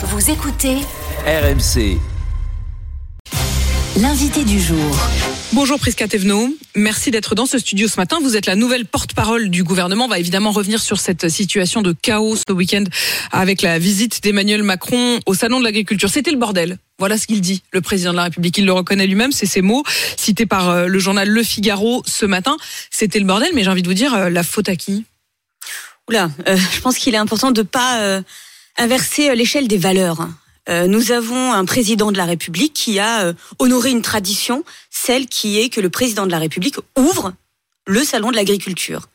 Vous écoutez RMC. l'invité du jour. Bonjour Prisca Thévenot, merci d'être dans ce studio ce matin. Vous êtes la nouvelle porte-parole du gouvernement. On va évidemment revenir sur cette situation de chaos ce week-end avec la visite d'Emmanuel Macron au Salon de l'Agriculture. C'était le bordel. Voilà ce qu'il dit, le président de la République. Il le reconnaît lui-même, c'est ses mots cités par euh, le journal Le Figaro ce matin. C'était le bordel, mais j'ai envie de vous dire, euh, la faute à qui? Oula, euh, je pense qu'il est important de pas euh, inverser euh, l'échelle des valeurs. Euh, nous avons un président de la République qui a euh, honoré une tradition, celle qui est que le président de la République ouvre le salon de l'agriculture.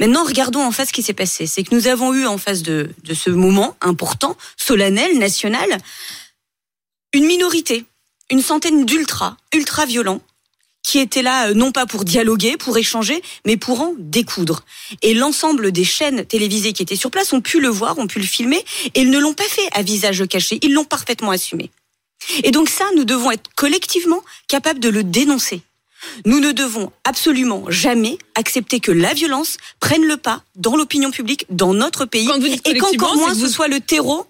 Maintenant, regardons en face ce qui s'est passé. C'est que nous avons eu en face de, de ce moment important, solennel, national, une minorité, une centaine d'ultra, ultra violents, qui étaient là euh, non pas pour dialoguer, pour échanger, mais pour en découdre. Et l'ensemble des chaînes télévisées qui étaient sur place ont pu le voir, ont pu le filmer, et ils ne l'ont pas fait à visage caché, ils l'ont parfaitement assumé. Et donc ça, nous devons être collectivement capables de le dénoncer. Nous ne devons absolument jamais accepter que la violence prenne le pas dans l'opinion publique, dans notre pays, Quand vous dites et qu'encore moins ce soit le terreau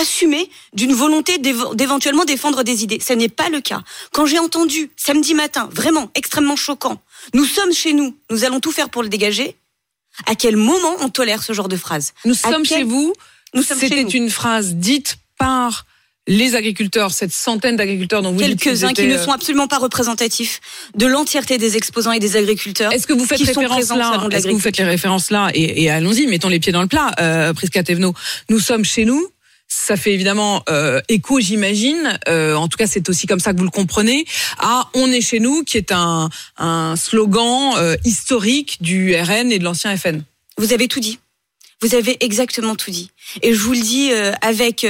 assumé d'une volonté d'éventuellement défendre des idées. Ce n'est pas le cas. Quand j'ai entendu samedi matin, vraiment extrêmement choquant, nous sommes chez nous, nous allons tout faire pour le dégager, à quel moment on tolère ce genre de phrase? Nous À sommes quel- chez vous. Nous sommes chez C'était une phrase dite par les agriculteurs, cette centaine d'agriculteurs dont vous Quelques-uns qui ne euh, sont absolument pas représentatifs de l'entièreté des exposants et des agriculteurs. Est-ce que vous faites référence là Est-ce que vous faites les références là Et, et allons-y, mettons les pieds dans le plat. Euh, Prisca Thévenot, nous sommes chez nous. Ça fait évidemment euh, écho, j'imagine. Euh, en tout cas, c'est aussi comme ça que vous le comprenez. À "On est chez nous", qui est un, un slogan euh, historique du RN et de l'ancien FN. Vous avez tout dit. Vous avez exactement tout dit. Et je vous le dis avec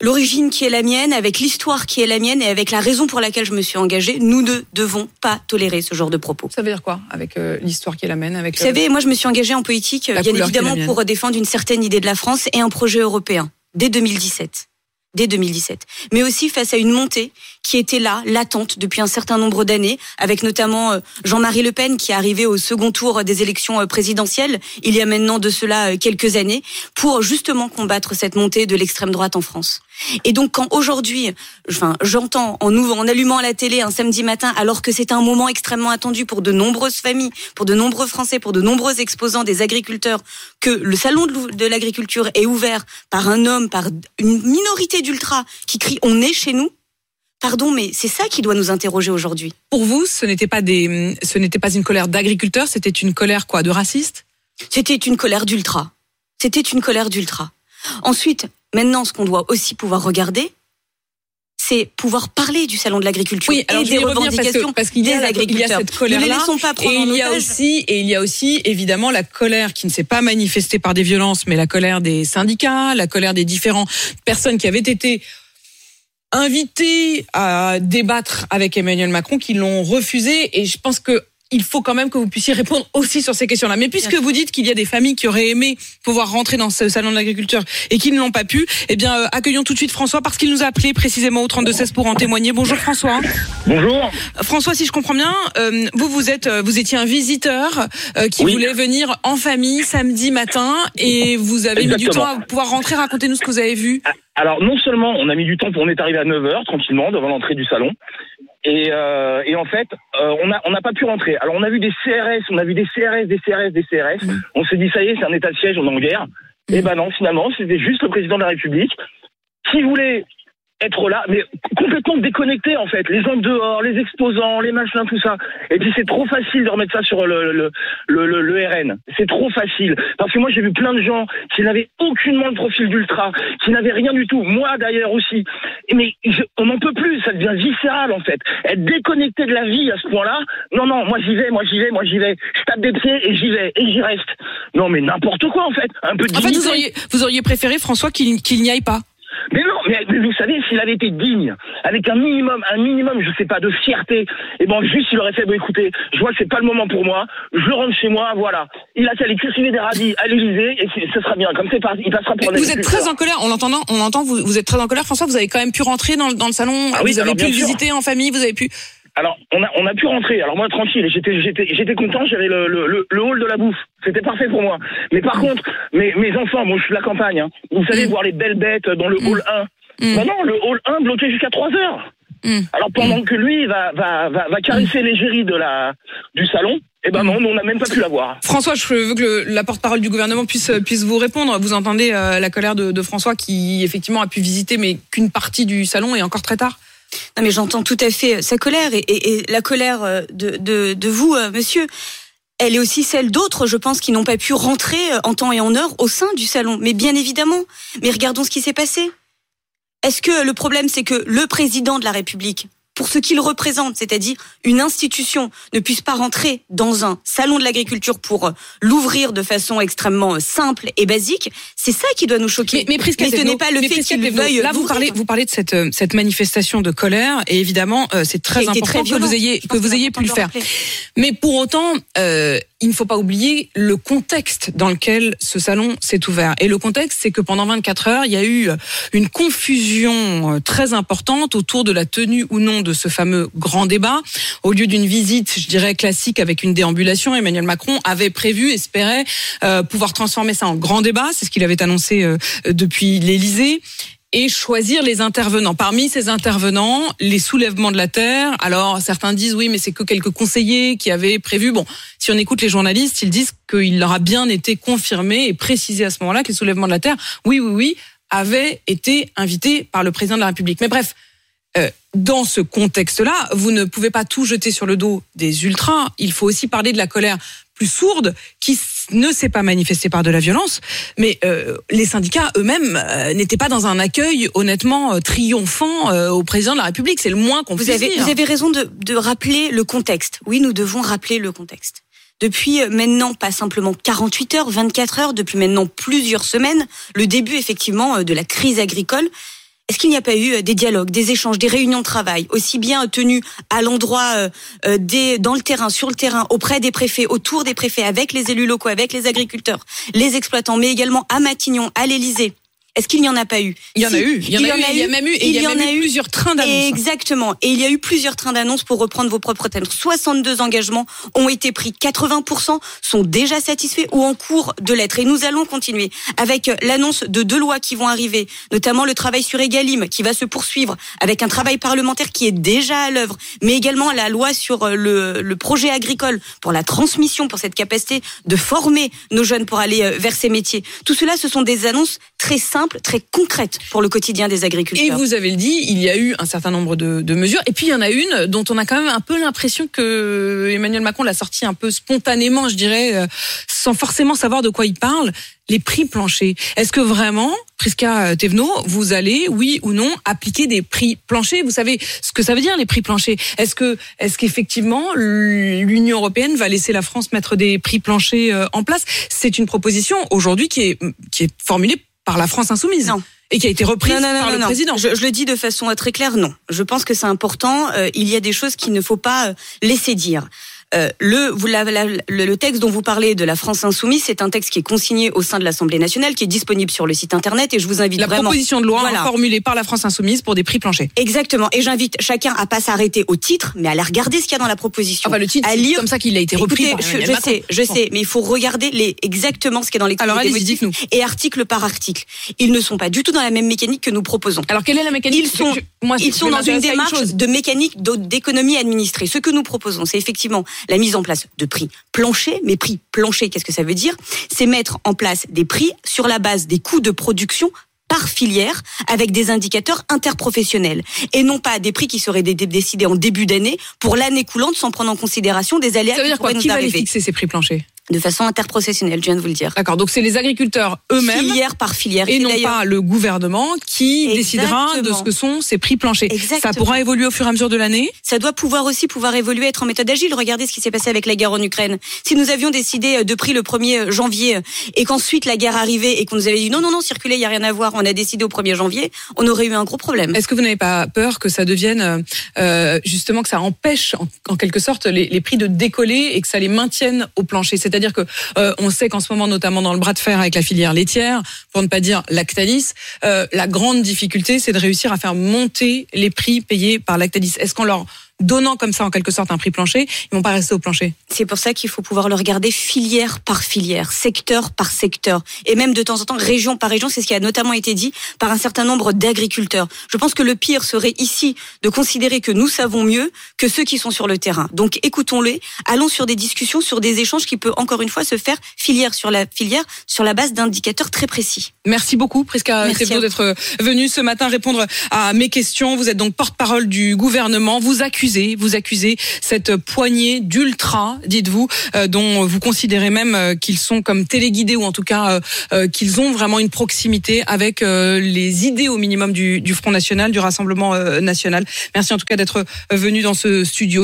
l'origine qui est la mienne, avec l'histoire qui est la mienne et avec la raison pour laquelle je me suis engagée. Nous ne devons pas tolérer ce genre de propos. Ça veut dire quoi avec euh, l'histoire qui est la mienne avec Vous savez, moi je me suis engagée en politique, bien évidemment, pour défendre une certaine idée de la France et un projet européen, dès 2017. Dès 2017. Mais aussi face à une montée qui était là, latente, depuis un certain nombre d'années, avec notamment euh, Jean-Marie Le Pen qui est arrivé au second tour des élections euh, présidentielles, il y a maintenant de cela euh, quelques années, pour justement combattre cette montée de l'extrême droite en France. Et donc quand aujourd'hui, enfin, j'entends en, allumant la télé un samedi matin, alors que c'est un moment extrêmement attendu pour de nombreuses familles, pour de nombreux Français, pour de nombreux exposants des agriculteurs, que le salon de l'agriculture est ouvert par un homme, par une minorité d'ultra qui crie "On est chez nous". Pardon, mais c'est ça qui doit nous interroger aujourd'hui. Pour vous, ce n'était pas des, ce n'était pas une colère d'agriculteurs, c'était une colère quoi, de racistes? C'était une colère d'ultra. C'était une colère d'ultra. Ensuite, maintenant, ce qu'on doit aussi pouvoir regarder, c'est pouvoir parler du salon de l'agriculture Oui, et des revendications parce qu'il y, des a y cette colère ne là. laissons pas Et prendre en il y a aussi et il y a aussi évidemment la colère qui ne s'est pas manifestée par des violences, mais la colère des syndicats, la colère des différentes personnes qui avaient été invitées à débattre avec Emmanuel Macron, qui l'ont refusé. Et je pense que il faut quand même que vous puissiez répondre aussi sur ces questions-là. Mais puisque vous dites qu'il y a des familles qui auraient aimé pouvoir rentrer dans ce salon de l'agriculture et qui ne l'ont pas pu, eh bien euh, accueillons tout de suite François parce qu'il nous a appelé précisément au 32 16 pour en témoigner. Bonjour François. Bonjour. François, si je comprends bien, euh, vous vous êtes, euh, vous étiez un visiteur euh, qui Oui. voulait venir en famille samedi matin et vous avez mis du temps à pouvoir rentrer. Racontez-nous ce que vous avez vu. Alors non seulement on a mis du temps, pour- on est arrivé à 9h tranquillement devant l'entrée du salon. Et, euh, et en fait, euh, on n'a on pas pu rentrer. Alors on a vu des CRS, on a vu des CRS, des CRS, des CRS. On s'est dit ça y est, c'est un état de siège, on est en guerre. Et ben non, finalement, c'était juste le président de la République qui voulait être là, mais complètement déconnecté en fait. Les gens dehors, les exposants, les machins, tout ça. Et puis c'est trop facile de remettre ça sur le, le, le, le, le RN. C'est trop facile. Parce que moi j'ai vu plein de gens qui n'avaient aucunement le profil d'ultra, qui n'avaient rien du tout. Moi d'ailleurs aussi. Mais je- on n'en peut plus, ça devient viscéral en fait. Être déconnecté de la vie à ce point-là, non, non, moi j'y vais, moi j'y vais, moi j'y vais. Je tape des pieds et j'y vais, et j'y reste. Non mais n'importe quoi en fait. Un peu de En fait, vous auriez, vous auriez préféré François qu'il qu'il n'y aille pas. Mais non, mais vous savez, s'il avait été digne, avec un minimum, un minimum, je sais pas, de fierté, et bon, juste il aurait fait, bon écoutez, je vois que c'est pas le moment pour moi, je rentre chez moi, voilà. Il a qu'à aller cultiver des radis à l'Élysée, et ce sera bien, comme c'est parti, il passera pour Vous êtes très en colère. On l'entend, on entend. Vous, vous êtes très en colère, François. Vous avez quand même pu rentrer dans, dans le salon. Ah oui, vous avez pu visiter en famille. Vous avez pu. Alors, on a, on a pu rentrer. Alors moi, tranquille, j'étais, j'étais, j'étais content. J'avais le, le, le, hall de la bouffe. C'était parfait pour moi. Mais par contre, mes, mes enfants, moi, je suis de la campagne. Hein. Vous savez Mm. voir les belles bêtes dans le hall 1. Mm. Bah non, le hall 1 bloqué jusqu'à 3 heures. Mm. Alors pendant que lui va, va, va, va caresser l'égérie de la du salon, eh ben non, on n'a même pas pu la voir. François, je veux que le- la porte-parole du gouvernement puisse puisse vous répondre. Vous entendez euh, la colère de, de François qui effectivement a pu visiter mais qu'une partie du salon et encore très tard. Non, mais j'entends tout à fait sa colère et, la colère euh, de, de, vous, euh, monsieur. Elle est aussi celle d'autres, je pense, qui n'ont pas pu rentrer euh, en temps et en heure au sein du salon. Mais bien évidemment. Mais regardons ce qui s'est passé. Est-ce que le problème, c'est que le président de la République, pour ce qu'il représente, c'est-à-dire une institution, ne puisse pas rentrer dans un salon de l'agriculture pour euh, l'ouvrir de façon extrêmement euh, simple et basique, c'est ça qui doit nous choquer. Mais, mais Prisca ce n'est pas le mais fait qu'il veuille Là, vous parlez, vous parlez de cette, euh, cette manifestation de colère, et évidemment, euh, c'est très important très que vous ayez que vous ayez pu le faire. rappeler. Mais pour autant, euh, il ne faut pas oublier le contexte dans lequel ce salon s'est ouvert. Et le contexte, c'est que pendant 24 heures, il y a eu une confusion euh, très importante autour de la tenue ou non de ce fameux grand débat. Au lieu d'une visite, je dirais classique avec une déambulation, Emmanuel Macron avait prévu, espérait euh, pouvoir transformer ça en grand débat. C'est ce qu'il avait annoncé euh, depuis l'Élysée et choisir les intervenants. Parmi ces intervenants, les soulèvements de la terre. Alors certains disent oui, mais c'est que quelques conseillers qui avaient prévu. Bon, si on écoute les journalistes, ils disent qu'il leur a bien été confirmé et précisé à ce moment-là que les soulèvements de la terre, oui, oui, oui, avaient été invités par le président de la République. Mais bref. euh, dans ce contexte-là, vous ne pouvez pas tout jeter sur le dos des ultras. Il faut aussi parler de la colère plus sourde qui ne s'est pas manifestée par de la violence, mais euh, les syndicats eux-mêmes euh, n'étaient pas dans un accueil honnêtement euh, triomphant euh, au président de la République. C'est le moins qu'on puisse avez, dire. vous avez raison de, de rappeler le contexte. Oui, nous devons rappeler le contexte. Depuis euh, maintenant, pas simplement 48 heures, 24 heures, depuis maintenant plusieurs semaines, le début effectivement euh, de la crise agricole, est-ce qu'il n'y a pas eu euh, des dialogues, des échanges, des réunions de travail, aussi bien tenus à l'endroit, euh, euh, dans le terrain, sur le terrain, auprès des préfets, autour des préfets, avec les élus locaux, avec les agriculteurs, les exploitants, mais également à Matignon, à l'Élysée? Est-ce qu'il n'y en a pas eu? Il y en a eu, il y en a eu, il y a même eu, et il y a eu plusieurs trains d'annonces. Exactement. Et il y a eu plusieurs trains d'annonces pour reprendre vos propres termes. 62 engagements ont été pris. 80% sont déjà satisfaits ou en cours de l'être. Et nous allons continuer avec l'annonce de deux lois qui vont arriver, notamment le travail sur Egalim qui va se poursuivre avec un travail parlementaire qui est déjà à l'œuvre, mais également la loi sur le, le projet agricole pour la transmission, pour cette capacité de former nos jeunes pour aller vers ces métiers. Tout cela, ce sont des annonces très simples, très concrètes pour le quotidien des agriculteurs. Et vous avez le dit, il y a eu un certain nombre de, de mesures. Et puis il y en a une dont on a quand même un peu l'impression que Emmanuel Macron l'a sortie un peu spontanément, je dirais, euh, sans forcément savoir de quoi il parle. Les prix planchers. Est-ce que vraiment, Prisca Thévenot, vous allez, oui ou non, appliquer des prix planchers? Vous savez ce que ça veut dire les prix planchers? Est-ce que, est-ce qu'effectivement l'Union européenne va laisser la France mettre des prix planchers euh, en place? C'est une proposition aujourd'hui qui est qui est formulée par la France insoumise Non. et qui a été reprise Non, non, non, par non, le non. président. Je, je le dis de façon très claire, non. Je pense que c'est important. euh, il y a des choses qu'il ne faut pas euh, laisser dire. Euh, le, vous, la- la- le, le texte dont vous parlez de la France insoumise, c'est un texte qui est consigné au sein de l'Assemblée nationale, qui est disponible sur le site internet, et je vous invite La vraiment. proposition de loi Voilà. formulée par la France insoumise pour des prix planchers. Exactement. Et j'invite chacun à pas s'arrêter au titre, mais à aller regarder ce qu'il y a dans la proposition. Enfin, le titre, à c'est lire. comme ça qu'il a été repris Écoutez, par je, je sais, je Bon. sais, mais il faut regarder les, exactement ce qu'il y a dans les Alors, allez-y, dites-nous. et article par article. Ils ne sont pas du tout dans la même mécanique que nous proposons. Alors, quelle est la mécanique Ils sont, Je- moi, ils sont dans une démarche de mécanique d'économie administrée. Ce que nous proposons, c'est effectivement la mise en place de prix planchers. Mais prix planchers, qu'est-ce que ça veut dire? C'est mettre en place des prix sur la base des coûts de production par filière avec des indicateurs interprofessionnels et non pas des prix qui seraient dé- dé- décidés en début d'année pour l'année courante sans prendre en considération des aléas Ça veut qui dire quoi? pourraient nous Qui va les fixer ces prix planchers? De façon interprofessionnelle, je viens de vous le dire. D'accord. Donc, c'est les agriculteurs eux-mêmes Filière par filière. et non pas le gouvernement qui décidera de ce que sont ces prix planchers. Ça Exactement. pourra évoluer au fur et à mesure de l'année. ça doit pouvoir aussi pouvoir évoluer, être en méthode agile. Regardez ce qui s'est passé avec la guerre en Ukraine. Si nous avions décidé euh, de prix le 1er janvier euh, et qu'ensuite la guerre arrivait et qu'on nous avait dit non, non, non, circuler, il y a rien à voir, on a décidé au 1er janvier, on aurait eu un gros problème. Est-ce que vous n'avez pas peur que ça devienne euh, euh, justement que ça empêche en, en quelque sorte les, les prix de décoller et que ça les maintienne au plancher? C'est-à-dire que euh, on sait qu'en ce moment, notamment dans le bras de fer avec la filière laitière, pour ne pas dire Lactalis, euh, la grande difficulté, c'est de réussir à faire monter les prix payés par Lactalis. Est-ce qu'en leur donnant comme ça en quelque sorte un prix plancher, ils vont pas rester au plancher. C'est pour ça qu'il faut pouvoir le regarder filière par filière, secteur par secteur, et même de temps en temps région par région. C'est ce qui a notamment été dit par un certain nombre d'agriculteurs. Je pense que le pire serait ici de considérer que nous savons mieux que ceux qui sont sur le terrain. Donc écoutons-les, allons sur des discussions, sur des échanges qui peuvent encore une fois se faire filière sur la filière, sur la base d'indicateurs très précis. Merci beaucoup, Prisca d'être venu ce matin répondre à mes questions. Vous êtes donc porte-parole du gouvernement. Vous accusez, vous accusez cette poignée d'ultra, dites-vous, euh, dont vous considérez même euh, qu'ils sont comme téléguidés ou en tout cas euh, qu'ils ont vraiment une proximité avec les idées au minimum du, du Front National, du Rassemblement National. Merci en tout cas d'être venu dans ce studio.